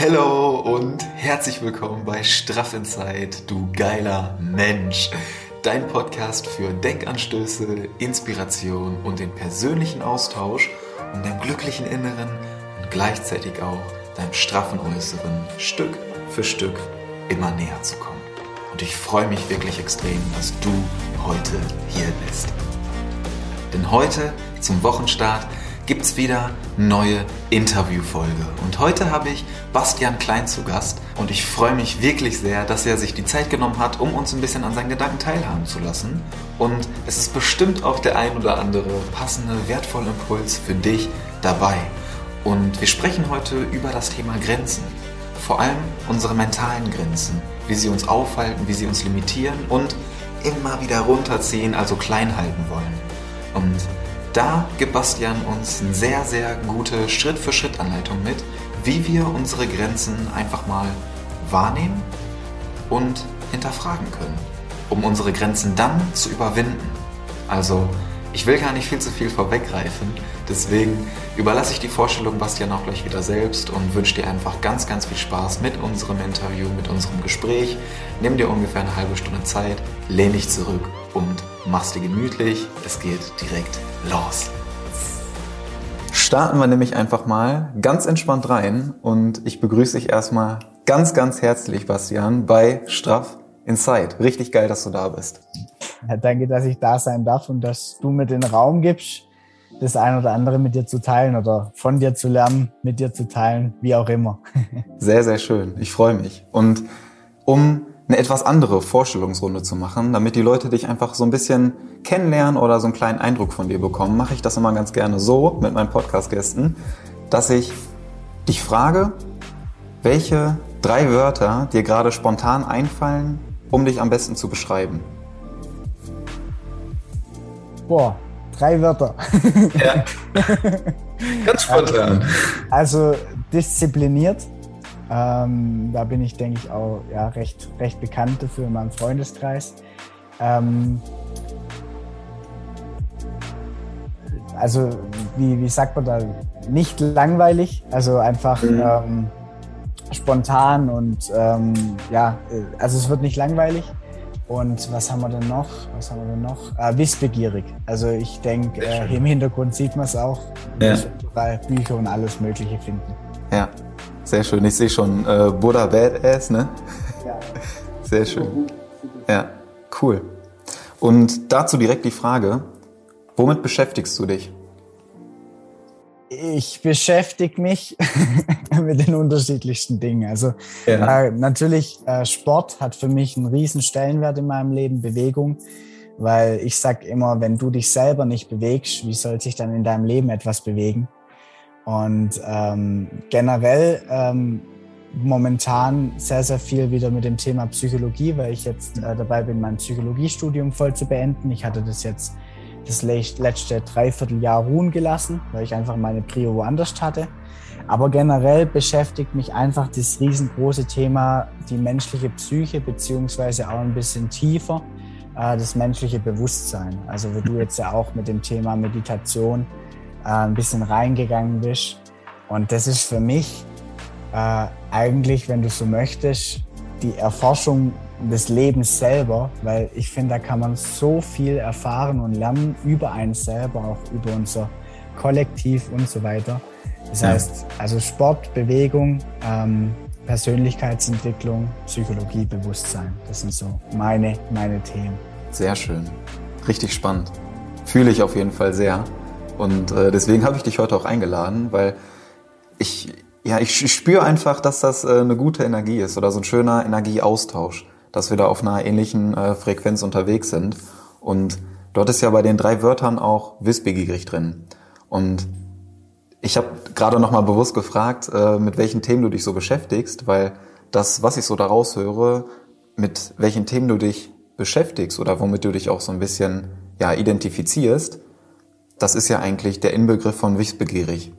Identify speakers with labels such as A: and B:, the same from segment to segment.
A: Hello und herzlich willkommen bei Straff Inside, du geiler Mensch. Dein Podcast für Denkanstöße, Inspiration und den persönlichen Austausch, um deinem glücklichen Inneren und gleichzeitig auch deinem straffen Äußeren Stück für Stück immer näher zu kommen. Und ich freue mich wirklich extrem, dass du heute hier bist. Denn heute zum Wochenstart gibt es wieder neue Interviewfolge. Und heute habe ich Bastian Klein zu Gast und ich freue mich wirklich sehr, dass er sich die Zeit genommen hat, um uns ein bisschen an seinen Gedanken teilhaben zu lassen. Und es ist bestimmt auch der ein oder andere passende, wertvolle Impuls für dich dabei. Und wir sprechen heute über das Thema Grenzen. Vor allem unsere mentalen Grenzen, wie sie uns aufhalten, wie sie uns limitieren und immer wieder runterziehen, also klein halten wollen. Und da gibt Bastian uns eine sehr, sehr gute Schritt-für-Schritt-Anleitung mit, wie wir unsere Grenzen einfach mal wahrnehmen und hinterfragen können, um unsere Grenzen dann zu überwinden. Also, ich will gar nicht viel zu viel vorweggreifen, deswegen überlasse ich die Vorstellung Bastian auch gleich wieder selbst und wünsche dir einfach ganz, ganz viel Spaß mit unserem Interview, mit unserem Gespräch. Nimm dir ungefähr eine halbe Stunde Zeit, lehn dich zurück und mach's dir gemütlich. Es geht direkt los. Starten wir nämlich einfach mal ganz entspannt rein und ich begrüße dich erstmal ganz, ganz herzlich, Bastian, bei Straff Inside. Richtig geil, dass du da bist.
B: Ja, danke, dass ich da sein darf und dass du mir den Raum gibst, das ein oder andere mit dir zu teilen oder von dir zu lernen, mit dir zu teilen, wie auch immer.
A: Sehr, sehr schön. Ich freue mich. Und um eine etwas andere Vorstellungsrunde zu machen, damit die Leute dich einfach so ein bisschen kennenlernen oder so einen kleinen Eindruck von dir bekommen, mache ich das immer ganz gerne so mit meinen Podcast-Gästen, dass ich dich frage, welche drei Wörter dir gerade spontan einfallen, um dich am besten zu beschreiben.
B: Boah, drei Wörter. Ja.
A: Ganz spontan.
B: Also diszipliniert, ähm, da bin ich, denke ich, auch ja, recht, recht bekannt dafür in meinem Freundeskreis. Ähm, also, wie, wie sagt man da, nicht langweilig, also einfach mhm. ähm, spontan und ähm, ja, also es wird nicht langweilig. Und was haben wir denn noch? Was haben wir denn noch? Äh, wissbegierig. Also ich denke, äh, im Hintergrund sieht man es auch, ja. Bücher und alles Mögliche finden.
A: Ja, sehr schön. Ich sehe schon äh, Buddha Badass, ne? Ja. Sehr schön. Ja, cool. Und dazu direkt die Frage, womit beschäftigst du dich?
B: Ich beschäftige mich mit den unterschiedlichsten Dingen. Also ja. äh, natürlich, äh, Sport hat für mich einen riesen Stellenwert in meinem Leben, Bewegung, weil ich sage immer, wenn du dich selber nicht bewegst, wie soll sich dann in deinem Leben etwas bewegen? Und ähm, generell ähm, momentan sehr, sehr viel wieder mit dem Thema Psychologie, weil ich jetzt äh, dabei bin, mein Psychologiestudium voll zu beenden. Ich hatte das jetzt das letzte Dreivierteljahr ruhen gelassen, weil ich einfach meine Prio woanders hatte. Aber generell beschäftigt mich einfach das riesengroße Thema die menschliche Psyche, beziehungsweise auch ein bisschen tiefer äh, das menschliche Bewusstsein. Also wo du jetzt ja auch mit dem Thema Meditation äh, ein bisschen reingegangen bist. Und das ist für mich äh, eigentlich, wenn du so möchtest, die Erforschung des Lebens selber, weil ich finde, da kann man so viel erfahren und lernen über einen selber, auch über unser Kollektiv und so weiter. Das ja. heißt, also Sport, Bewegung, ähm, Persönlichkeitsentwicklung, Psychologie, Bewusstsein, das sind so meine, meine Themen.
A: Sehr schön. Richtig spannend. Fühle ich auf jeden Fall sehr. Und äh, deswegen habe ich dich heute auch eingeladen, weil ich, ja, ich, spüre einfach, dass das äh, eine gute Energie ist oder so ein schöner Energieaustausch, dass wir da auf einer ähnlichen äh, Frequenz unterwegs sind. Und dort ist ja bei den drei Wörtern auch wissbegierig drin. Und ich habe gerade noch mal bewusst gefragt, äh, mit welchen Themen du dich so beschäftigst, weil das, was ich so daraus höre, mit welchen Themen du dich beschäftigst oder womit du dich auch so ein bisschen ja, identifizierst, das ist ja eigentlich der Inbegriff von wissbegierig.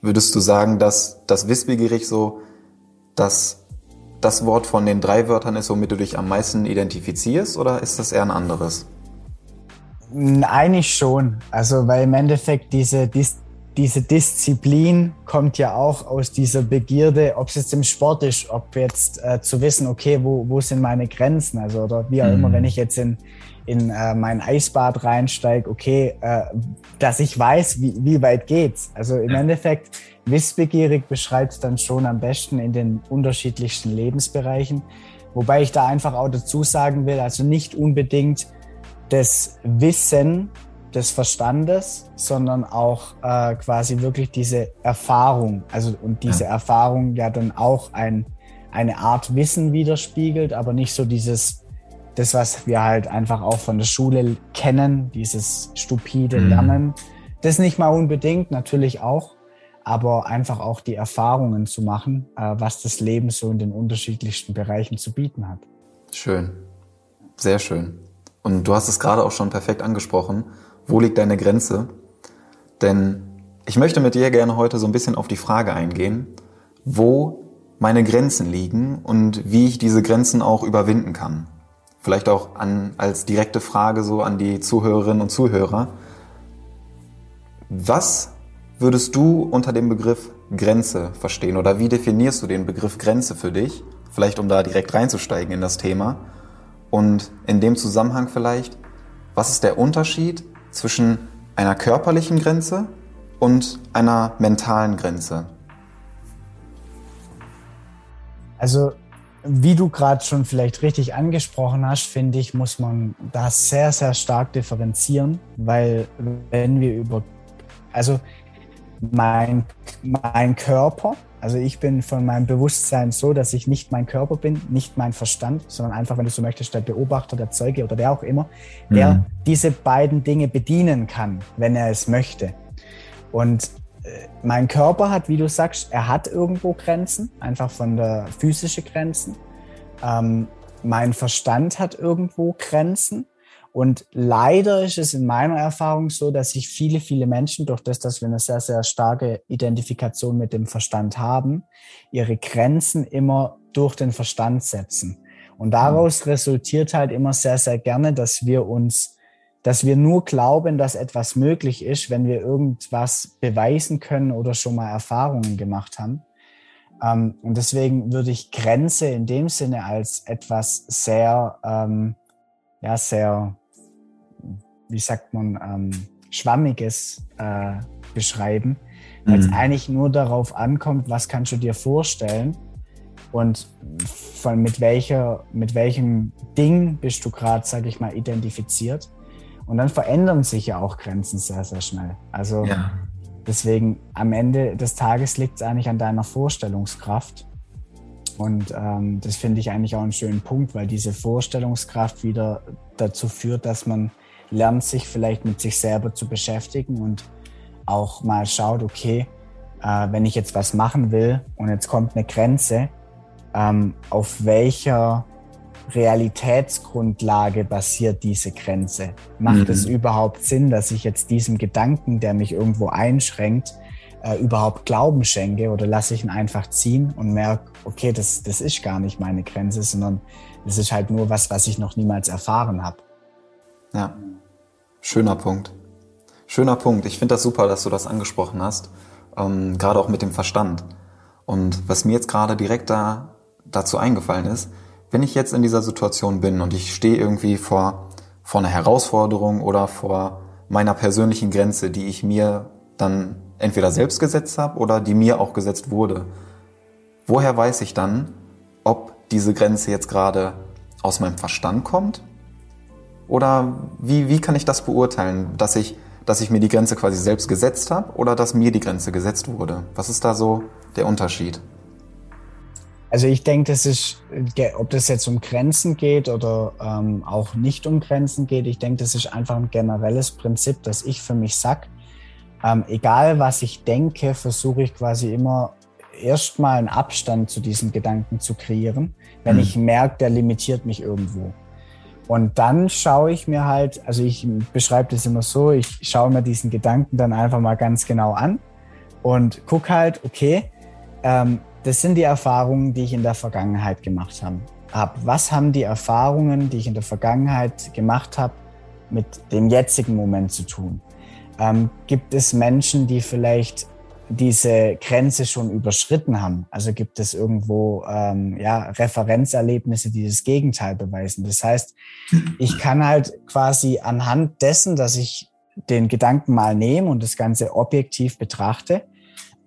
A: Würdest du sagen, dass das wissbegierig so dass das Wort von den drei Wörtern ist, womit du dich am meisten identifizierst, oder ist das eher ein anderes?
B: Eigentlich schon. Also, weil im Endeffekt diese Dis diese Disziplin kommt ja auch aus dieser Begierde, ob es jetzt im Sport ist, ob jetzt äh, zu wissen, okay, wo, wo sind meine Grenzen? Also, oder wie auch mhm. immer, wenn ich jetzt in, in äh, mein Eisbad reinsteige, okay, äh, dass ich weiß, wie, wie weit geht's. Also im ja. Endeffekt, wissbegierig beschreibt es dann schon am besten in den unterschiedlichsten Lebensbereichen. Wobei ich da einfach auch dazu sagen will, also nicht unbedingt das Wissen des Verstandes, sondern auch äh, quasi wirklich diese Erfahrung. Also und diese ja. Erfahrung ja dann auch ein, eine Art Wissen widerspiegelt, aber nicht so dieses, das, was wir halt einfach auch von der Schule kennen, dieses stupide mhm. Lernen. Das nicht mal unbedingt, natürlich auch, aber einfach auch die Erfahrungen zu machen, äh, was das Leben so in den unterschiedlichsten Bereichen zu bieten hat.
A: Schön, sehr schön. Und du hast es gerade auch schon perfekt angesprochen. Wo liegt deine Grenze? Denn ich möchte mit dir gerne heute so ein bisschen auf die Frage eingehen, wo meine Grenzen liegen und wie ich diese Grenzen auch überwinden kann. Vielleicht auch an, als direkte Frage so an die Zuhörerinnen und Zuhörer. Was würdest du unter dem Begriff Grenze verstehen oder wie definierst du den Begriff Grenze für dich? Vielleicht um da direkt reinzusteigen in das Thema. Und in dem Zusammenhang vielleicht, was ist der Unterschied zwischen einer körperlichen Grenze und einer mentalen Grenze?
B: Also, wie du gerade schon vielleicht richtig angesprochen hast, finde ich, muss man das sehr, sehr stark differenzieren, weil wenn wir über, also mein, mein Körper also ich bin von meinem Bewusstsein so, dass ich nicht mein Körper bin, nicht mein Verstand, sondern einfach, wenn du so möchtest, der Beobachter, der Zeuge oder wer auch immer, der mhm. diese beiden Dinge bedienen kann, wenn er es möchte. Und äh, mein Körper hat, wie du sagst, er hat irgendwo Grenzen, einfach von der physischen Grenzen. Ähm, mein Verstand hat irgendwo Grenzen. Und leider ist es in meiner Erfahrung so, dass sich viele, viele Menschen durch das, dass wir eine sehr, sehr starke Identifikation mit dem Verstand haben, ihre Grenzen immer durch den Verstand setzen. Und daraus mhm. resultiert halt immer sehr, sehr gerne, dass wir uns, dass wir nur glauben, dass etwas möglich ist, wenn wir irgendwas beweisen können oder schon mal Erfahrungen gemacht haben. Ähm, und deswegen würde ich Grenze in dem Sinne als etwas sehr, ähm, ja, sehr wie sagt man, ähm, Schwammiges äh, beschreiben, weil es mhm. eigentlich nur darauf ankommt, was kannst du dir vorstellen und von mit welcher, mit welchem Ding bist du gerade, sage ich mal, identifiziert. Und dann verändern sich ja auch Grenzen sehr, sehr schnell. Also ja. deswegen am Ende des Tages liegt es eigentlich an deiner Vorstellungskraft. Und ähm, das finde ich eigentlich auch einen schönen Punkt, weil diese Vorstellungskraft wieder dazu führt, dass man lernt sich vielleicht mit sich selber zu beschäftigen und auch mal schaut, okay, äh, wenn ich jetzt was machen will und jetzt kommt eine Grenze, ähm, auf welcher Realitätsgrundlage basiert diese Grenze? Macht mhm. es überhaupt Sinn, dass ich jetzt diesem Gedanken, der mich irgendwo einschränkt, äh, überhaupt Glauben schenke oder lasse ich ihn einfach ziehen und merke, okay, das, das ist gar nicht meine Grenze, sondern das ist halt nur was, was ich noch niemals erfahren habe.
A: Ja. Schöner Punkt. Schöner Punkt. Ich finde das super, dass du das angesprochen hast. Ähm, gerade auch mit dem Verstand. Und was mir jetzt gerade direkt da dazu eingefallen ist, wenn ich jetzt in dieser Situation bin und ich stehe irgendwie vor, vor einer Herausforderung oder vor meiner persönlichen Grenze, die ich mir dann entweder selbst gesetzt habe oder die mir auch gesetzt wurde, woher weiß ich dann, ob diese Grenze jetzt gerade aus meinem Verstand kommt oder wie, wie kann ich das beurteilen, dass ich, dass ich mir die Grenze quasi selbst gesetzt habe oder dass mir die Grenze gesetzt wurde? Was ist da so der Unterschied?
B: Also ich denke, das ist, ob das jetzt um Grenzen geht oder ähm, auch nicht um Grenzen geht, ich denke, das ist einfach ein generelles Prinzip, dass ich für mich sage, ähm, egal was ich denke, versuche ich quasi immer erstmal einen Abstand zu diesem Gedanken zu kreieren, wenn hm. ich merke, der limitiert mich irgendwo. Und dann schaue ich mir halt, also ich beschreibe das immer so, ich schaue mir diesen Gedanken dann einfach mal ganz genau an und gucke halt, okay, ähm, das sind die Erfahrungen, die ich in der Vergangenheit gemacht habe. Hab. Was haben die Erfahrungen, die ich in der Vergangenheit gemacht habe, mit dem jetzigen Moment zu tun? ähm, gibt es Menschen, die vielleicht diese Grenze schon überschritten haben. Also gibt es irgendwo ähm, ja, Referenzerlebnisse, die das Gegenteil beweisen. Das heißt, ich kann halt quasi anhand dessen, dass ich den Gedanken mal nehme und das Ganze objektiv betrachte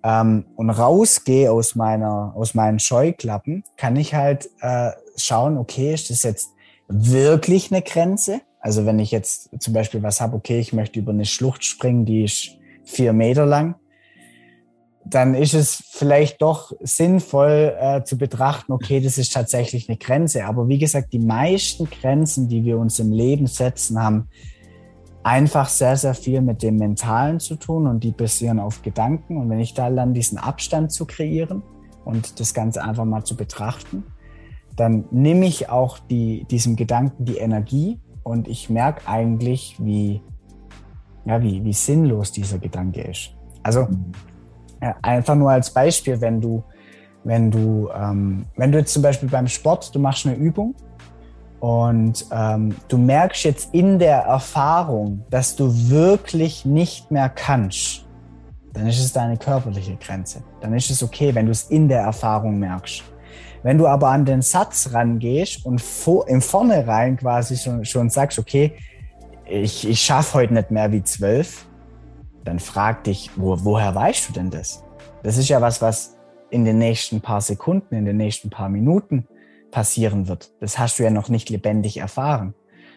B: ähm, und rausgehe aus meiner aus meinen Scheuklappen, kann ich halt äh, schauen, okay, ist das jetzt wirklich eine Grenze? Also wenn ich jetzt zum Beispiel was habe, okay, ich möchte über eine Schlucht springen, die ist vier Meter lang, dann ist es vielleicht doch sinnvoll äh, zu betrachten, okay, das ist tatsächlich eine Grenze. Aber wie gesagt, die meisten Grenzen, die wir uns im Leben setzen, haben einfach sehr, sehr viel mit dem Mentalen zu tun und die basieren auf Gedanken. Und wenn ich da lerne, diesen Abstand zu kreieren und das Ganze einfach mal zu betrachten, dann nehme ich auch die, diesem Gedanken die Energie und ich merke eigentlich, wie, ja, wie, wie sinnlos dieser Gedanke ist. Also Einfach nur als Beispiel, wenn du, wenn du, ähm, wenn du jetzt zum Beispiel beim Sport, du machst eine Übung und ähm, du merkst jetzt in der Erfahrung, dass du wirklich nicht mehr kannst, dann ist es deine körperliche Grenze. Dann ist es okay, wenn du es in der Erfahrung merkst. Wenn du aber an den Satz rangehst und vor, im Vornherein quasi schon, schon sagst, okay, ich, ich schaffe heute nicht mehr wie zwölf, dann frag dich, wo, woher weißt du denn das? Das ist ja was, was in den nächsten paar Sekunden, in den nächsten paar Minuten passieren wird. Das hast du ja noch nicht lebendig erfahren.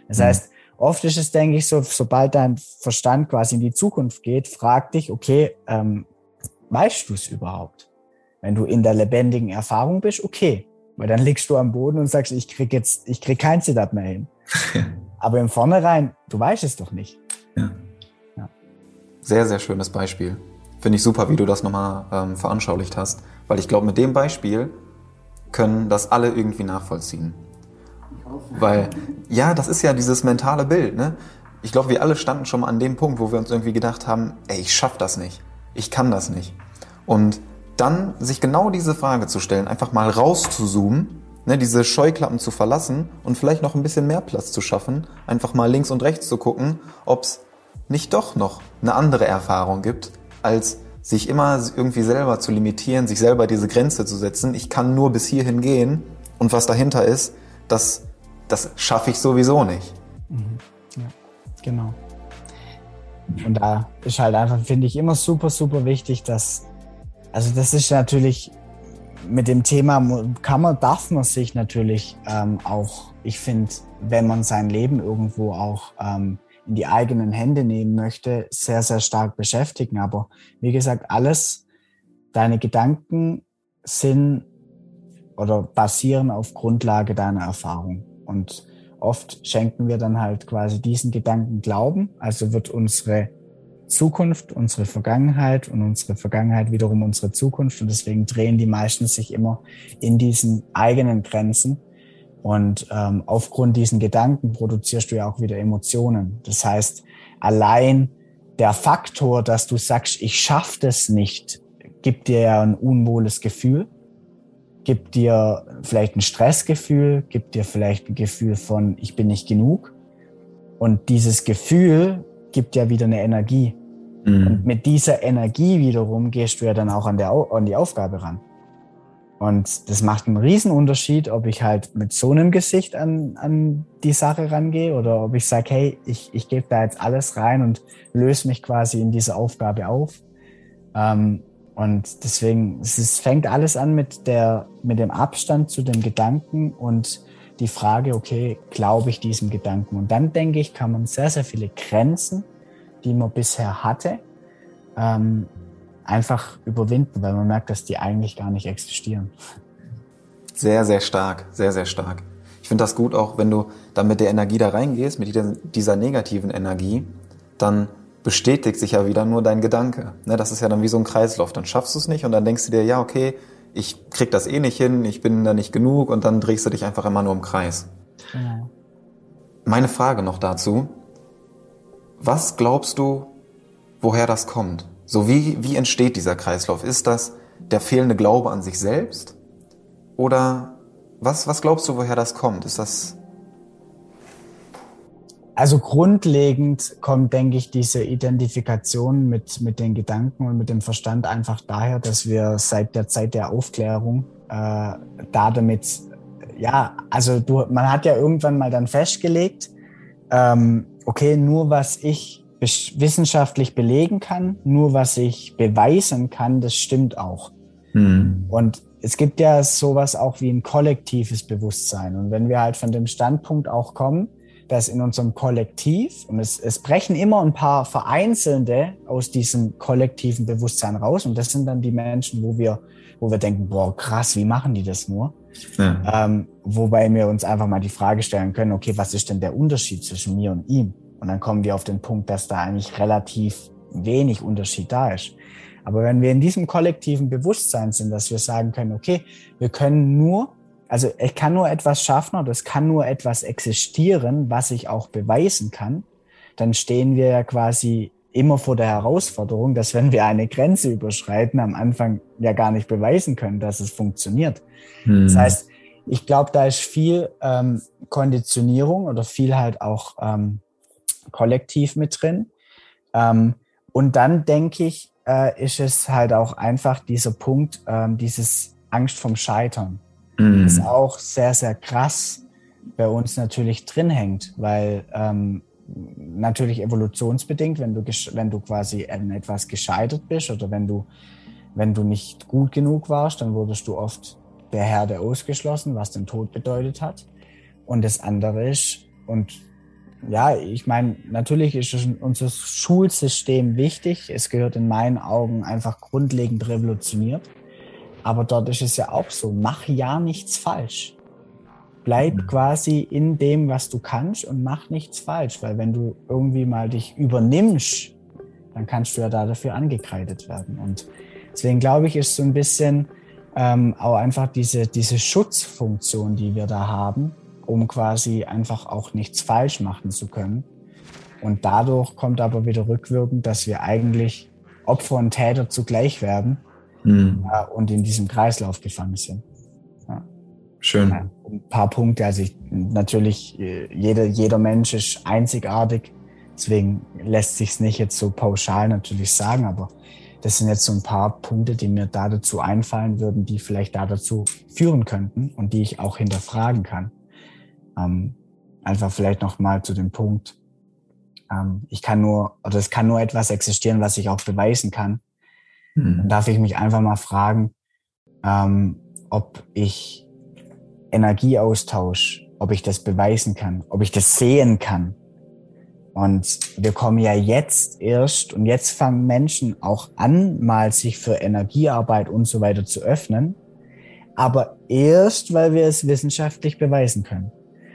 B: Das mhm. heißt, oft ist es, denke ich, so, sobald dein Verstand quasi in die Zukunft geht, frag dich, okay, ähm, weißt du es überhaupt? Wenn du in der lebendigen Erfahrung bist, okay, weil dann liegst du am Boden und sagst, ich krieg jetzt, ich krieg kein Setup mehr hin. Aber im Vornherein, du weißt es doch nicht. Ja.
A: Sehr, sehr schönes Beispiel. Finde ich super, wie du das nochmal ähm, veranschaulicht hast. Weil ich glaube, mit dem Beispiel können das alle irgendwie nachvollziehen. Weil, ja, das ist ja dieses mentale Bild, ne? Ich glaube, wir alle standen schon mal an dem Punkt, wo wir uns irgendwie gedacht haben, ey, ich schaff das nicht. Ich kann das nicht. Und dann sich genau diese Frage zu stellen, einfach mal rauszuzoomen, ne, diese Scheuklappen zu verlassen und vielleicht noch ein bisschen mehr Platz zu schaffen, einfach mal links und rechts zu gucken, ob's nicht doch noch eine andere Erfahrung gibt, als sich immer irgendwie selber zu limitieren, sich selber diese Grenze zu setzen. Ich kann nur bis hierhin gehen und was dahinter ist, das, das schaffe ich sowieso nicht. Mhm.
B: Ja, genau. Und da ist halt einfach, finde ich, immer super, super wichtig, dass, also das ist natürlich mit dem Thema, kann man, darf man sich natürlich ähm, auch, ich finde, wenn man sein Leben irgendwo auch ähm, in die eigenen Hände nehmen möchte, sehr, sehr stark beschäftigen. Aber wie gesagt, alles, deine Gedanken sind oder basieren auf Grundlage deiner Erfahrung. Und oft schenken wir dann halt quasi diesen Gedanken Glauben. Also wird unsere Zukunft, unsere Vergangenheit und unsere Vergangenheit wiederum unsere Zukunft. Und deswegen drehen die meisten sich immer in diesen eigenen Grenzen und ähm, aufgrund diesen Gedanken produzierst du ja auch wieder Emotionen. Das heißt, allein der Faktor, dass du sagst, ich schaffe das nicht, gibt dir ja ein unwohles Gefühl, gibt dir vielleicht ein Stressgefühl, gibt dir vielleicht ein Gefühl von, ich bin nicht genug. Und dieses Gefühl gibt ja wieder eine Energie. Mhm. Und mit dieser Energie wiederum gehst du ja dann auch an, der, an die Aufgabe ran. Und das macht einen riesen Unterschied, ob ich halt mit so einem Gesicht an, an die Sache rangehe oder ob ich sage, hey, ich, ich gebe da jetzt alles rein und löse mich quasi in diese Aufgabe auf. Ähm, und deswegen, es ist, fängt alles an mit, der, mit dem Abstand zu den Gedanken und die Frage, okay, glaube ich diesem Gedanken? Und dann denke ich, kann man sehr, sehr viele Grenzen, die man bisher hatte, ähm, einfach überwinden, weil man merkt, dass die eigentlich gar nicht existieren.
A: Sehr, sehr stark, sehr, sehr stark. Ich finde das gut auch, wenn du dann mit der Energie da reingehst, mit dieser negativen Energie, dann bestätigt sich ja wieder nur dein Gedanke. Ne, das ist ja dann wie so ein Kreislauf. Dann schaffst du es nicht und dann denkst du dir, ja, okay, ich krieg das eh nicht hin, ich bin da nicht genug und dann drehst du dich einfach immer nur im Kreis. Genau. Meine Frage noch dazu. Was glaubst du, woher das kommt? So wie, wie entsteht dieser Kreislauf? Ist das der fehlende Glaube an sich selbst? Oder was, was glaubst du, woher das kommt? Ist das
B: also grundlegend kommt, denke ich, diese Identifikation mit, mit den Gedanken und mit dem Verstand einfach daher, dass wir seit der Zeit der Aufklärung äh, da damit, ja, also du, man hat ja irgendwann mal dann festgelegt, ähm, okay, nur was ich wissenschaftlich belegen kann, nur was ich beweisen kann, das stimmt auch. Hm. Und es gibt ja sowas auch wie ein kollektives Bewusstsein. Und wenn wir halt von dem Standpunkt auch kommen, dass in unserem Kollektiv, und es, es brechen immer ein paar Vereinzelte aus diesem kollektiven Bewusstsein raus, und das sind dann die Menschen, wo wir, wo wir denken, boah, krass, wie machen die das nur? Ja. Ähm, wobei wir uns einfach mal die Frage stellen können, okay, was ist denn der Unterschied zwischen mir und ihm? Und dann kommen wir auf den Punkt, dass da eigentlich relativ wenig Unterschied da ist. Aber wenn wir in diesem kollektiven Bewusstsein sind, dass wir sagen können, okay, wir können nur also ich kann nur etwas schaffen oder es kann nur etwas existieren, was ich auch beweisen kann, dann stehen wir ja quasi immer vor der Herausforderung, dass wenn wir eine Grenze überschreiten, am Anfang ja gar nicht beweisen können, dass es funktioniert. Hm. Das heißt, ich glaube, da ist viel ähm, Konditionierung oder viel halt auch ähm, kollektiv mit drin. Ähm, und dann denke ich, äh, ist es halt auch einfach dieser Punkt, ähm, dieses Angst vom Scheitern mhm. das auch sehr, sehr krass bei uns natürlich drin hängt, weil ähm, natürlich evolutionsbedingt, wenn du, wenn du quasi in etwas gescheitert bist oder wenn du, wenn du nicht gut genug warst, dann wurdest du oft der Herde ausgeschlossen, was den Tod bedeutet hat. Und das andere ist, und ja, ich meine, natürlich ist unser Schulsystem wichtig. Es gehört in meinen Augen einfach grundlegend revolutioniert. Aber dort ist es ja auch so, mach ja nichts falsch. Bleib mhm. quasi in dem, was du kannst und mach nichts falsch, weil wenn du irgendwie mal dich übernimmst, dann kannst du ja da dafür angekreidet werden. Und deswegen glaube ich, ist so ein bisschen ähm, auch einfach diese, diese Schutzfunktion, die wir da haben, um quasi einfach auch nichts falsch machen zu können. Und dadurch kommt aber wieder rückwirkend, dass wir eigentlich Opfer und Täter zugleich werden mhm. ja, und in diesem Kreislauf gefangen sind. Ja.
A: Schön.
B: Ja, ein paar Punkte. Also ich, natürlich, äh, jeder, jeder Mensch ist einzigartig. Deswegen lässt sich es nicht jetzt so pauschal natürlich sagen, aber das sind jetzt so ein paar Punkte, die mir da dazu einfallen würden, die vielleicht da dazu führen könnten und die ich auch hinterfragen kann. Ähm, einfach vielleicht noch mal zu dem Punkt, ähm, ich kann nur, oder es kann nur etwas existieren, was ich auch beweisen kann. Mhm. Dann darf ich mich einfach mal fragen, ähm, ob ich Energieaustausch, ob ich das beweisen kann, ob ich das sehen kann. Und wir kommen ja jetzt erst und jetzt fangen Menschen auch an, mal sich für Energiearbeit und so weiter zu öffnen. Aber erst, weil wir es wissenschaftlich beweisen können.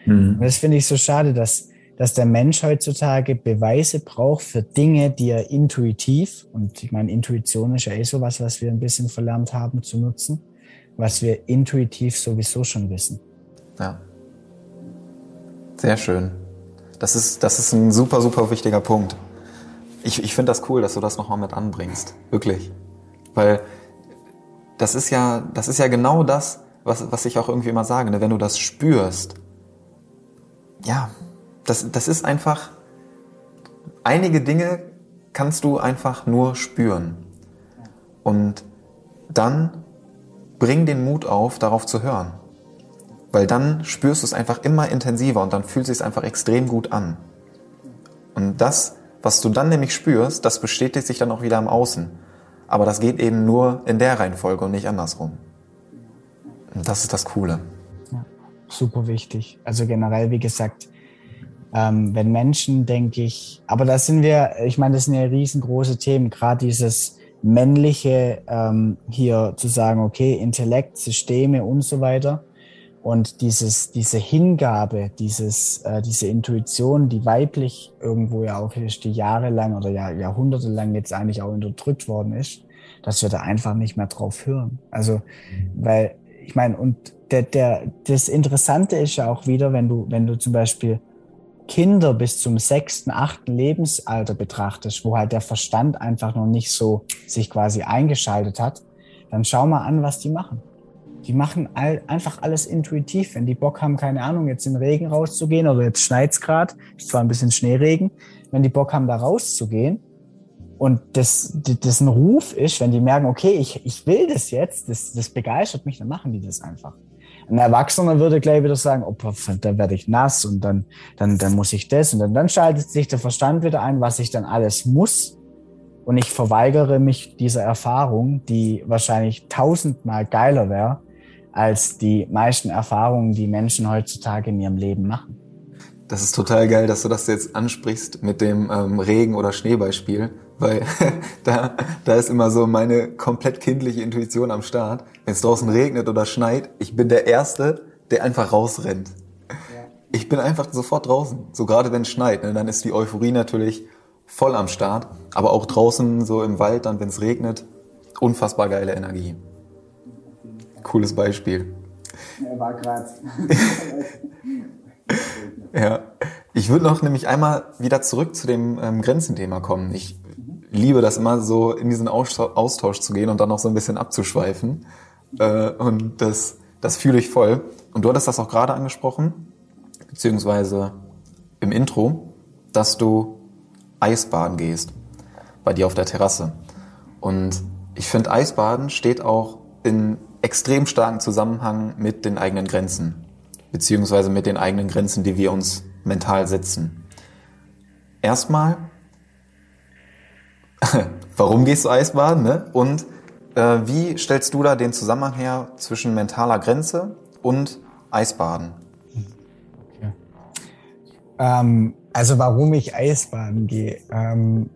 B: Mhm. Und das finde ich so schade, dass dass der Mensch heutzutage Beweise braucht für Dinge, die er intuitiv, und ich meine, Intuition ist ja eh sowas, was wir ein bisschen verlernt haben zu nutzen, was wir intuitiv sowieso schon wissen.
A: Ja. Sehr schön. Das ist, das ist ein super, super wichtiger Punkt. Ich, ich finde das cool, dass du das nochmal mit anbringst. Wirklich. Weil das ist ja, das ist ja genau das, was, was ich auch irgendwie immer sage. Ne? Wenn du das spürst, ja, das, das ist einfach, einige Dinge kannst du einfach nur spüren. Und dann bring den Mut auf, darauf zu hören. Weil dann spürst du es einfach immer intensiver und dann fühlt es sich einfach extrem gut an. Und das, was du dann nämlich spürst, das bestätigt sich dann auch wieder im Außen. Aber das geht eben nur in der Reihenfolge und nicht andersrum. Und das ist das Coole.
B: Super wichtig. Also generell, wie gesagt, ähm, wenn Menschen, denke ich, aber da sind wir, ich meine, das sind ja riesengroße Themen, gerade dieses männliche ähm, hier zu sagen, okay, Intellekt, Systeme und so weiter. Und dieses, diese Hingabe, dieses, äh, diese Intuition, die weiblich irgendwo ja auch ist, die jahrelang oder Jahr, jahrhundertelang jetzt eigentlich auch unterdrückt worden ist, dass wir da einfach nicht mehr drauf hören. Also, weil, ich meine, und der, der, das Interessante ist ja auch wieder, wenn du, wenn du zum Beispiel Kinder bis zum sechsten, achten Lebensalter betrachtest, wo halt der Verstand einfach noch nicht so sich quasi eingeschaltet hat, dann schau mal an, was die machen. die machen all, einfach alles intuitiv. Wenn die Bock haben, keine Ahnung, jetzt in Regen rauszugehen oder jetzt schneit's grad, ist zwar ein bisschen Schneeregen, wenn die Bock haben, da rauszugehen und das, das ein Ruf ist, wenn die merken, okay, ich, ich will das jetzt, das, das begeistert mich, dann machen die das einfach. Ein Erwachsener würde gleich wieder sagen, oh, dann werde ich nass und dann, dann, dann muss ich das und dann, dann schaltet sich der Verstand wieder ein, was ich dann alles muss. Und ich verweigere mich dieser Erfahrung, die wahrscheinlich tausendmal geiler wäre, als die meisten Erfahrungen, die Menschen heutzutage in ihrem Leben machen.
A: Das ist total geil, dass du das jetzt ansprichst mit dem ähm, Regen- oder Schneebeispiel, weil da, da ist immer so meine komplett kindliche Intuition am Start. Wenn es draußen regnet oder schneit, ich bin der Erste, der einfach rausrennt. Ja. Ich bin einfach sofort draußen, so gerade wenn es schneit. Ne, dann ist die Euphorie natürlich voll am Start, aber auch draußen so im Wald, dann wenn es regnet, unfassbar geile Energie. Cooles Beispiel. Er war gerade. ja. Ich würde noch nämlich einmal wieder zurück zu dem ähm, Grenzenthema kommen. Ich liebe das immer so, in diesen Austausch zu gehen und dann noch so ein bisschen abzuschweifen. Äh, und das, das fühle ich voll. Und du hattest das auch gerade angesprochen, beziehungsweise im Intro, dass du Eisbaden gehst bei dir auf der Terrasse. Und ich finde, Eisbaden steht auch in extrem starken Zusammenhang mit den eigenen Grenzen, beziehungsweise mit den eigenen Grenzen, die wir uns mental setzen. Erstmal, warum gehst du Eisbaden? Ne? Und äh, wie stellst du da den Zusammenhang her zwischen mentaler Grenze und Eisbaden?
B: Okay. Ähm, also warum ich Eisbaden gehe? Ähm,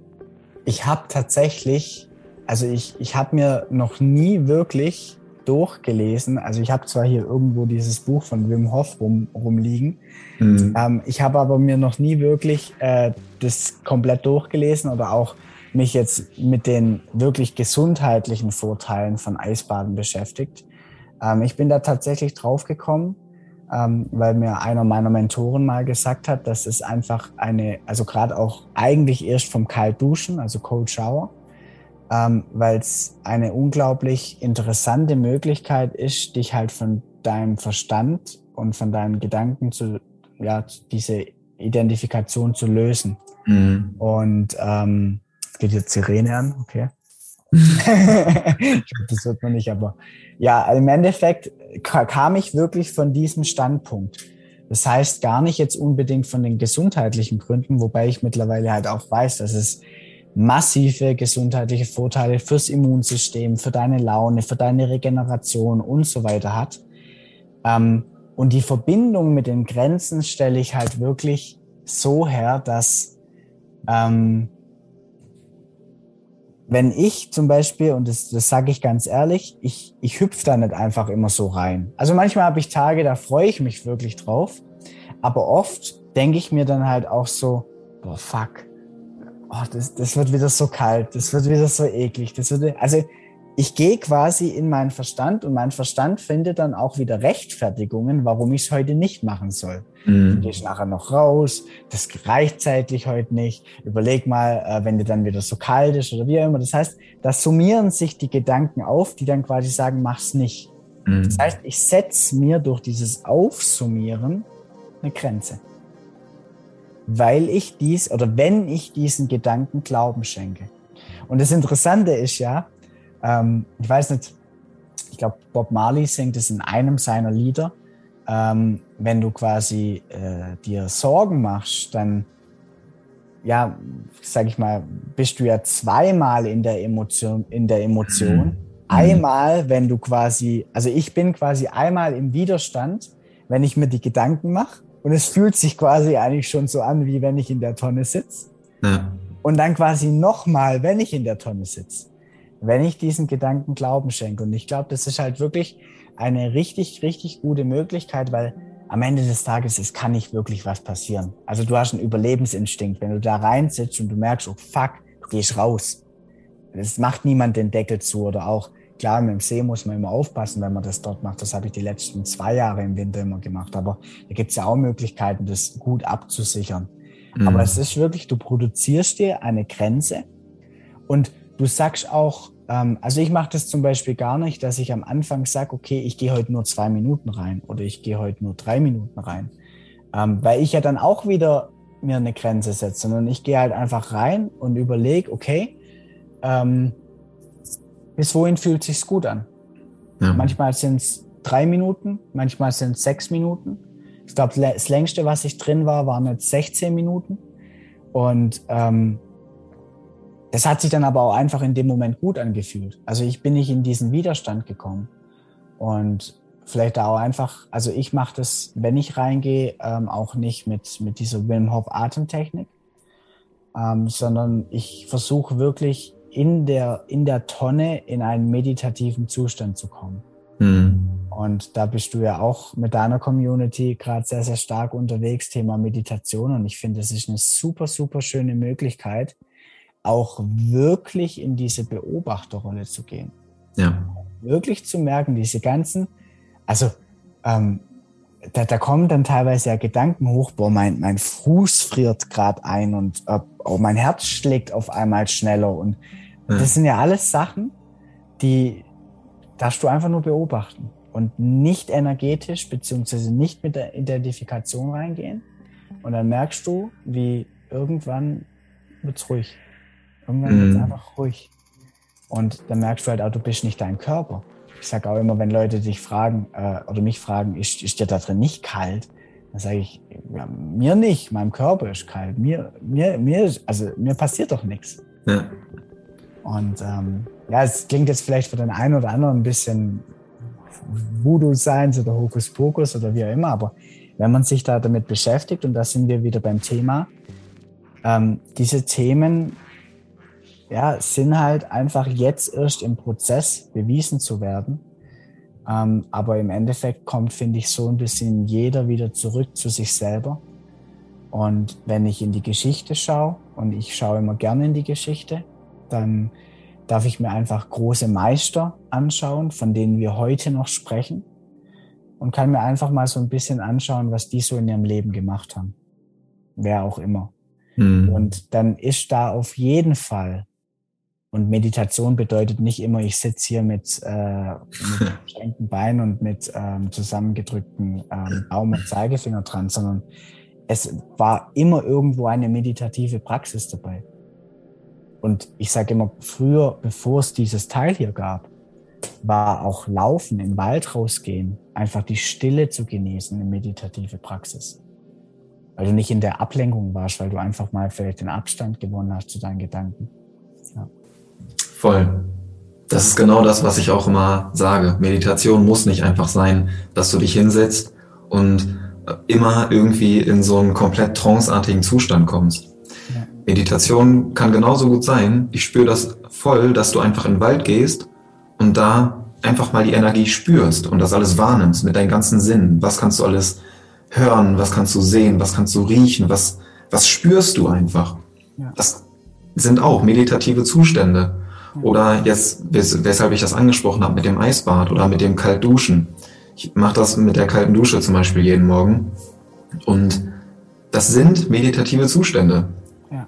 B: ich habe tatsächlich, also ich, ich habe mir noch nie wirklich durchgelesen. Also ich habe zwar hier irgendwo dieses Buch von Wim Hof rum, rumliegen. Mhm. Ähm, ich habe aber mir noch nie wirklich äh, das komplett durchgelesen oder auch mich jetzt mit den wirklich gesundheitlichen Vorteilen von Eisbaden beschäftigt. Ähm, ich bin da tatsächlich drauf gekommen, ähm, weil mir einer meiner Mentoren mal gesagt hat, dass es einfach eine, also gerade auch eigentlich erst vom Kaltduschen, also Cold Shower, ähm, weil es eine unglaublich interessante Möglichkeit ist, dich halt von deinem Verstand und von deinen Gedanken zu, ja, diese Identifikation zu lösen. Mhm. Und ähm, es geht jetzt Sirene an, okay. ich glaube, das wird man nicht, aber ja, im Endeffekt kam ich wirklich von diesem Standpunkt. Das heißt gar nicht jetzt unbedingt von den gesundheitlichen Gründen, wobei ich mittlerweile halt auch weiß, dass es massive gesundheitliche Vorteile fürs Immunsystem, für deine Laune, für deine Regeneration und so weiter hat. Ähm, und die Verbindung mit den Grenzen stelle ich halt wirklich so her, dass ähm, wenn ich zum Beispiel, und das, das sage ich ganz ehrlich, ich, ich hüpfe da nicht einfach immer so rein. Also manchmal habe ich Tage, da freue ich mich wirklich drauf, aber oft denke ich mir dann halt auch so, boah, fuck, oh, das, das wird wieder so kalt, das wird wieder so eklig. Das wird, also ich gehe quasi in meinen Verstand und mein Verstand findet dann auch wieder Rechtfertigungen, warum ich es heute nicht machen soll. Mhm. Du gehst nachher noch raus, das reicht zeitlich heute nicht. Überleg mal, äh, wenn dir dann wieder so kalt ist oder wie auch immer. Das heißt, da summieren sich die Gedanken auf, die dann quasi sagen, mach's nicht. Mhm. Das heißt, ich setze mir durch dieses Aufsummieren eine Grenze weil ich dies oder wenn ich diesen Gedanken Glauben schenke. Und das Interessante ist ja, ähm, ich weiß nicht, ich glaube, Bob Marley singt es in einem seiner Lieder. Ähm, wenn du quasi äh, dir Sorgen machst, dann, ja, sag ich mal, bist du ja zweimal in der Emotion, in der Emotion. Mhm. Einmal, wenn du quasi, also ich bin quasi einmal im Widerstand, wenn ich mir die Gedanken mache und es fühlt sich quasi eigentlich schon so an, wie wenn ich in der Tonne sitze. Ja. Und dann quasi nochmal, wenn ich in der Tonne sitze. Wenn ich diesen Gedanken Glauben schenke. Und ich glaube, das ist halt wirklich eine richtig, richtig gute Möglichkeit, weil am Ende des Tages, es kann nicht wirklich was passieren. Also du hast einen Überlebensinstinkt. Wenn du da rein sitzt und du merkst, oh fuck, du gehst raus. Es macht niemand den Deckel zu oder auch Klar, mit dem See muss man immer aufpassen, wenn man das dort macht. Das habe ich die letzten zwei Jahre im Winter immer gemacht. Aber da gibt es ja auch Möglichkeiten, das gut abzusichern. Mhm. Aber es ist wirklich, du produzierst dir eine Grenze und du sagst auch, ähm, also ich mache das zum Beispiel gar nicht, dass ich am Anfang sage, okay, ich gehe heute nur zwei Minuten rein oder ich gehe heute nur drei Minuten rein. Ähm, weil ich ja dann auch wieder mir eine Grenze setze, sondern ich gehe halt einfach rein und überlege, okay, ähm, bis wohin fühlt sich's gut an? Ja. Manchmal sind es drei Minuten, manchmal sind es sechs Minuten. Ich glaube, das längste, was ich drin war, waren jetzt 16 Minuten. Und ähm, das hat sich dann aber auch einfach in dem Moment gut angefühlt. Also ich bin nicht in diesen Widerstand gekommen. Und vielleicht auch einfach, also ich mache das, wenn ich reingehe, ähm, auch nicht mit, mit dieser Wim Hof Atemtechnik, ähm, sondern ich versuche wirklich in der, in der Tonne in einen meditativen Zustand zu kommen. Mhm. Und da bist du ja auch mit deiner Community gerade sehr, sehr stark unterwegs, Thema Meditation. Und ich finde, es ist eine super, super schöne Möglichkeit, auch wirklich in diese Beobachterrolle zu gehen. Ja. Wirklich zu merken, diese ganzen, also ähm, da, da kommen dann teilweise ja Gedanken hoch, boah, mein, mein Fuß friert gerade ein und äh, oh, mein Herz schlägt auf einmal schneller. Und ja. das sind ja alles Sachen, die darfst du einfach nur beobachten und nicht energetisch beziehungsweise nicht mit der Identifikation reingehen. Und dann merkst du, wie irgendwann wird's ruhig. Irgendwann mhm. wird's einfach ruhig. Und dann merkst du halt auch, du bist nicht dein Körper. Ich sage auch immer, wenn Leute dich fragen äh, oder mich fragen, ist, ist dir da drin nicht kalt? Dann sage ich, ja, mir nicht, meinem Körper ist kalt. Mir, mir, mir, also mir passiert doch nichts. Ja. Und ähm, ja, es klingt jetzt vielleicht für den einen oder anderen ein bisschen Voodoo-Seins oder Hokuspokus oder wie auch immer, aber wenn man sich da damit beschäftigt, und da sind wir wieder beim Thema, ähm, diese Themen ja, sind halt einfach jetzt erst im Prozess bewiesen zu werden. Ähm, aber im Endeffekt kommt, finde ich, so ein bisschen jeder wieder zurück zu sich selber. Und wenn ich in die Geschichte schaue, und ich schaue immer gerne in die Geschichte, dann darf ich mir einfach große Meister anschauen, von denen wir heute noch sprechen. Und kann mir einfach mal so ein bisschen anschauen, was die so in ihrem Leben gemacht haben. Wer auch immer. Mhm. Und dann ist da auf jeden Fall und Meditation bedeutet nicht immer, ich sitze hier mit, äh, mit verschränkten Beinen und mit ähm, zusammengedrückten ähm, Daumen und Zeigefinger dran, sondern es war immer irgendwo eine meditative Praxis dabei. Und ich sage immer, früher, bevor es dieses Teil hier gab, war auch Laufen, im Wald rausgehen, einfach die Stille zu genießen, eine meditative Praxis. Weil du nicht in der Ablenkung warst, weil du einfach mal vielleicht den Abstand gewonnen hast zu deinen Gedanken. Ja.
A: Voll. Das ist genau das, was ich auch immer sage. Meditation muss nicht einfach sein, dass du dich hinsetzt und äh, immer irgendwie in so einen komplett tranceartigen Zustand kommst. Ja. Meditation kann genauso gut sein. Ich spüre das voll, dass du einfach in den Wald gehst und da einfach mal die Energie spürst und das alles wahrnimmst mit deinen ganzen Sinnen. Was kannst du alles hören? Was kannst du sehen? Was kannst du riechen? Was, was spürst du einfach? Ja. Das sind auch meditative Zustände. Oder jetzt, wes weshalb ich das angesprochen habe mit dem Eisbad oder mit dem Kaltduschen. Ich mache das mit der kalten Dusche zum Beispiel jeden Morgen. Und das sind meditative Zustände. Ja.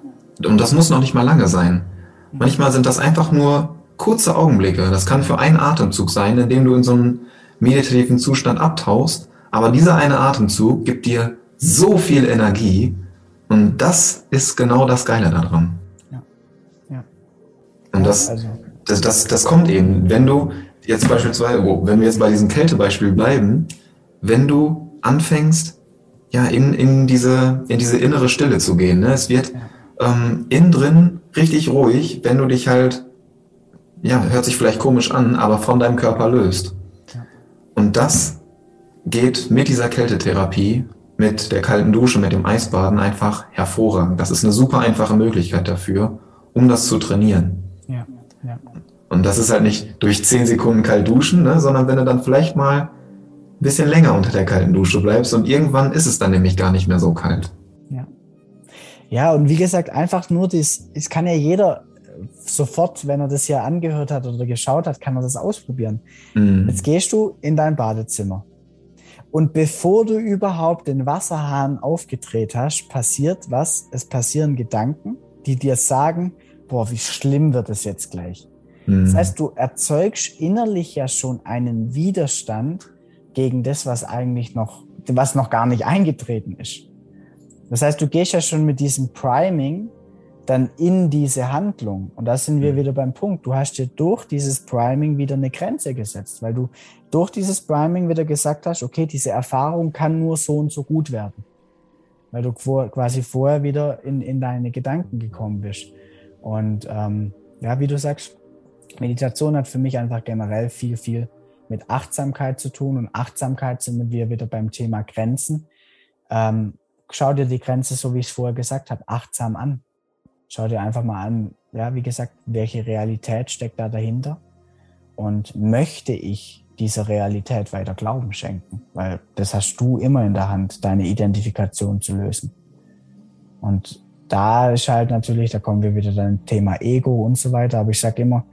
A: Und das muss noch nicht mal lange sein. Manchmal sind das einfach nur kurze Augenblicke. Das kann für einen Atemzug sein, in dem du in so einen meditativen Zustand abtauchst. Aber dieser eine Atemzug gibt dir so viel Energie. Und das ist genau das Geile daran. Und das, also. das, das, das kommt eben, wenn du jetzt beispielsweise, oh, wenn wir jetzt bei diesem Kältebeispiel bleiben, wenn du anfängst, ja, in, in, diese, in diese innere Stille zu gehen. Ne? Es wird ähm, innen drin richtig ruhig, wenn du dich halt, ja, hört sich vielleicht komisch an, aber von deinem Körper löst. Und das geht mit dieser Kältetherapie, mit der kalten Dusche, mit dem Eisbaden einfach hervorragend. Das ist eine super einfache Möglichkeit dafür, um das zu trainieren. Ja. Und das ist halt nicht durch zehn Sekunden kalt duschen, ne, sondern wenn du dann vielleicht mal ein bisschen länger unter der kalten Dusche bleibst und irgendwann ist es dann nämlich gar nicht mehr so kalt.
B: Ja. Ja, und wie gesagt, einfach nur das, es kann ja jeder sofort, wenn er das hier angehört hat oder geschaut hat, kann er das ausprobieren. Mhm. Jetzt gehst du in dein Badezimmer. Und bevor du überhaupt den Wasserhahn aufgedreht hast, passiert was? Es passieren Gedanken, die dir sagen, boah, wie schlimm wird es jetzt gleich. Mhm. Das heißt, du erzeugst innerlich ja schon einen Widerstand gegen das, was eigentlich noch, was noch gar nicht eingetreten ist. Das heißt, du gehst ja schon mit diesem Priming dann in diese Handlung. Und da sind wir mhm. wieder beim Punkt. Du hast dir durch dieses Priming wieder eine Grenze gesetzt, weil du durch dieses Priming wieder gesagt hast, okay, diese Erfahrung kann nur so und so gut werden. Weil du quasi vorher wieder in, in deine Gedanken gekommen bist. Und ähm, ja, wie du sagst, Meditation hat für mich einfach generell viel, viel mit Achtsamkeit zu tun. Und Achtsamkeit sind wir wieder beim Thema Grenzen. Ähm, schau dir die Grenze, so wie ich es vorher gesagt habe, achtsam an. Schau dir einfach mal an, ja, wie gesagt, welche Realität steckt da dahinter und möchte ich dieser Realität weiter Glauben schenken, weil das hast du immer in der Hand, deine Identifikation zu lösen. Und da ist halt natürlich, da kommen wir wieder dann Thema Ego und so weiter, aber ich sage immer,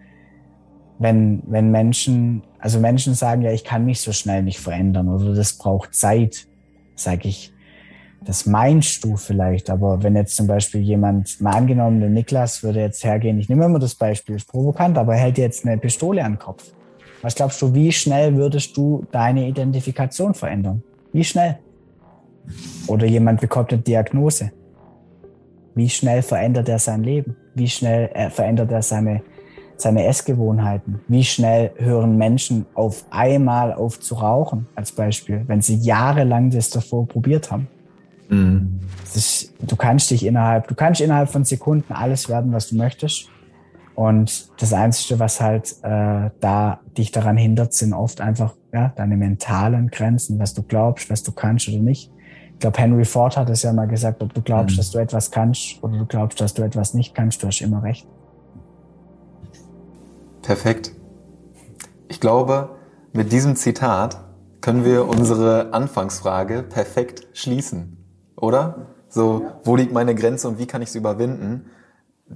B: wenn, wenn Menschen, also Menschen sagen ja, ich kann mich so schnell nicht verändern oder das braucht Zeit, sage ich, das meinst du vielleicht, aber wenn jetzt zum Beispiel jemand, mal angenommen, der Niklas würde jetzt hergehen, ich nehme immer das Beispiel, ist provokant, aber er hält jetzt eine Pistole an den Kopf. Was glaubst du, wie schnell würdest du deine Identifikation verändern? Wie schnell? Oder jemand bekommt eine Diagnose. Wie schnell verändert er sein Leben? Wie schnell äh, verändert er seine, seine Essgewohnheiten? Wie schnell hören Menschen auf einmal auf zu rauchen, als Beispiel, wenn sie jahrelang das davor probiert haben? Mhm. Ist, du kannst dich innerhalb, du kannst innerhalb von Sekunden alles werden, was du möchtest. Und das Einzige, was halt äh, da dich daran hindert, sind oft einfach ja, deine mentalen Grenzen, was du glaubst, was du kannst oder nicht. Ich glaube, Henry Ford hat es ja mal gesagt, ob du glaubst, mhm. dass du etwas kannst oder du glaubst, dass du etwas nicht kannst, du hast immer recht.
A: Perfekt. Ich glaube, mit diesem Zitat können wir unsere Anfangsfrage perfekt schließen oder? So, wo liegt meine Grenze und wie kann ich sie überwinden?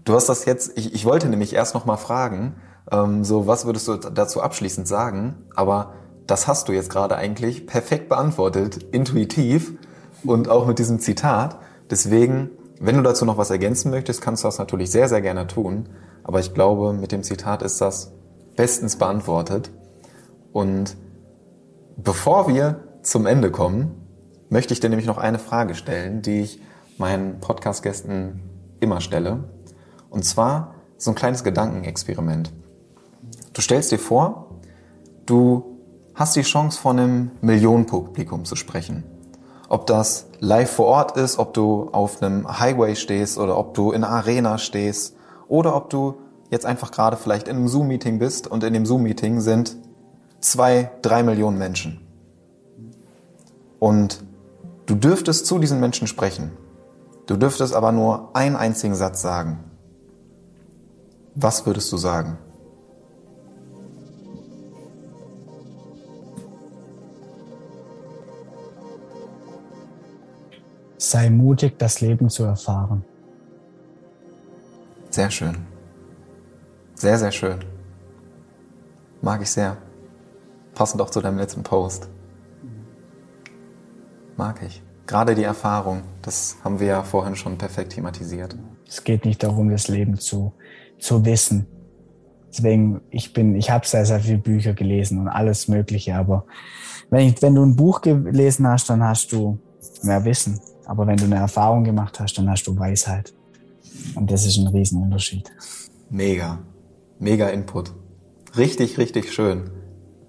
A: Du hast das jetzt, ich, ich wollte nämlich erst noch mal fragen, ähm, so, was würdest du dazu abschließend sagen? Aber das hast du jetzt gerade eigentlich perfekt beantwortet, intuitiv und auch mit diesem Zitat. Deswegen, wenn du dazu noch was ergänzen möchtest, kannst du das natürlich sehr, sehr gerne tun. Aber ich glaube, mit dem Zitat ist das bestens beantwortet. Und bevor wir zum Ende kommen, möchte ich dir nämlich noch eine Frage stellen, die ich meinen Podcast-Gästen immer stelle. Und zwar so ein kleines Gedankenexperiment. Du stellst dir vor, du hast die Chance, vor einem Millionenpublikum zu sprechen. Ob das live vor Ort ist, ob du auf einem Highway stehst oder ob du in einer Arena stehst oder ob du jetzt einfach gerade vielleicht in einem Zoom-Meeting bist und in dem Zoom-Meeting sind zwei, drei Millionen Menschen. Und Du dürftest zu diesen Menschen sprechen. Du dürftest aber nur einen einzigen Satz sagen. Was würdest du sagen?
B: Sei mutig, das Leben zu erfahren.
A: Sehr schön. Sehr, sehr schön. Mag ich sehr. Passend auch zu deinem letzten Post mag ich. Gerade die Erfahrung, das haben wir ja vorhin schon perfekt thematisiert.
B: Es geht nicht darum, das Leben zu, zu wissen. Deswegen, ich bin, ich habe sehr, sehr viele Bücher gelesen und alles Mögliche, aber wenn, ich, wenn du ein Buch gelesen hast, dann hast du mehr Wissen. Aber wenn du eine Erfahrung gemacht hast, dann hast du Weisheit. Und das ist ein Riesenunterschied.
A: Mega. Mega Input. Richtig, richtig schön.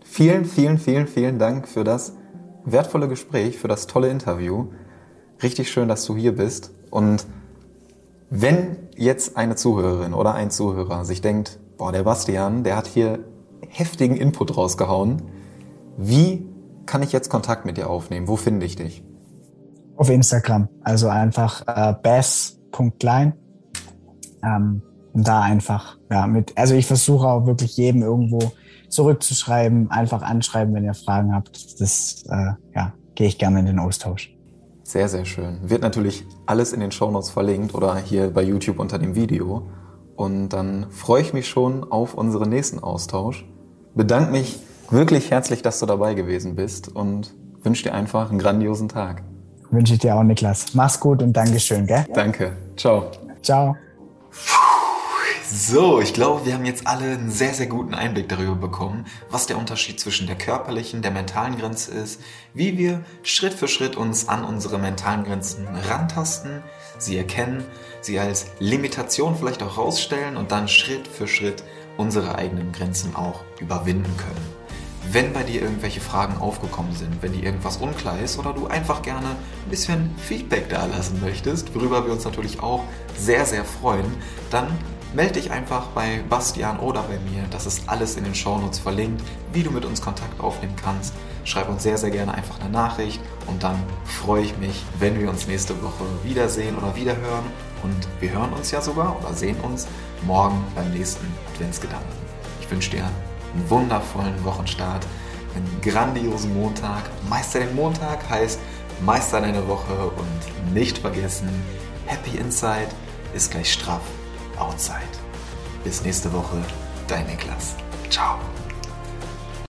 A: Vielen, vielen, vielen, vielen Dank für das wertvolle Gespräch, für das tolle Interview. Richtig schön, dass du hier bist. Und wenn jetzt eine Zuhörerin oder ein Zuhörer sich denkt, boah, der Bastian, der hat hier heftigen Input rausgehauen, wie kann ich jetzt Kontakt mit dir aufnehmen? Wo finde ich dich?
B: Auf Instagram, also einfach äh, bass.klein. Ähm, und da einfach, ja, mit, also ich versuche auch wirklich jedem irgendwo zurückzuschreiben, einfach anschreiben, wenn ihr Fragen habt. Das äh, ja, gehe ich gerne in den Austausch.
A: Sehr, sehr schön. Wird natürlich alles in den Shownotes verlinkt oder hier bei YouTube unter dem Video. Und dann freue ich mich schon auf unseren nächsten Austausch. Bedanke mich wirklich herzlich, dass du dabei gewesen bist und wünsche dir einfach einen grandiosen Tag.
B: Wünsche ich dir auch, Niklas. Mach's gut und Dankeschön, gell?
A: Danke. Ciao.
B: Ciao.
A: So, ich glaube, wir haben jetzt alle einen sehr, sehr guten Einblick darüber bekommen, was der Unterschied zwischen der körperlichen, der mentalen Grenze ist, wie wir Schritt für Schritt uns an unsere mentalen Grenzen rantasten, sie erkennen, sie als Limitation vielleicht auch rausstellen und dann Schritt für Schritt unsere eigenen Grenzen auch überwinden können. Wenn bei dir irgendwelche Fragen aufgekommen sind, wenn dir irgendwas unklar ist oder du einfach gerne ein bisschen Feedback da lassen möchtest, worüber wir uns natürlich auch sehr, sehr freuen, dann melde dich einfach bei Bastian oder bei mir. Das ist alles in den Shownotes verlinkt, wie du mit uns Kontakt aufnehmen kannst. Schreib uns sehr, sehr gerne einfach eine Nachricht und dann freue ich mich, wenn wir uns nächste Woche wiedersehen oder wiederhören. Und wir hören uns ja sogar oder sehen uns morgen beim nächsten Adventsgedanken. Ich wünsche dir wundervollen Wochenstart, einen grandiosen Montag. Meister den Montag heißt Meister deine Woche und nicht vergessen, Happy Inside ist gleich straff Outside. Bis nächste Woche, dein Niklas. Ciao.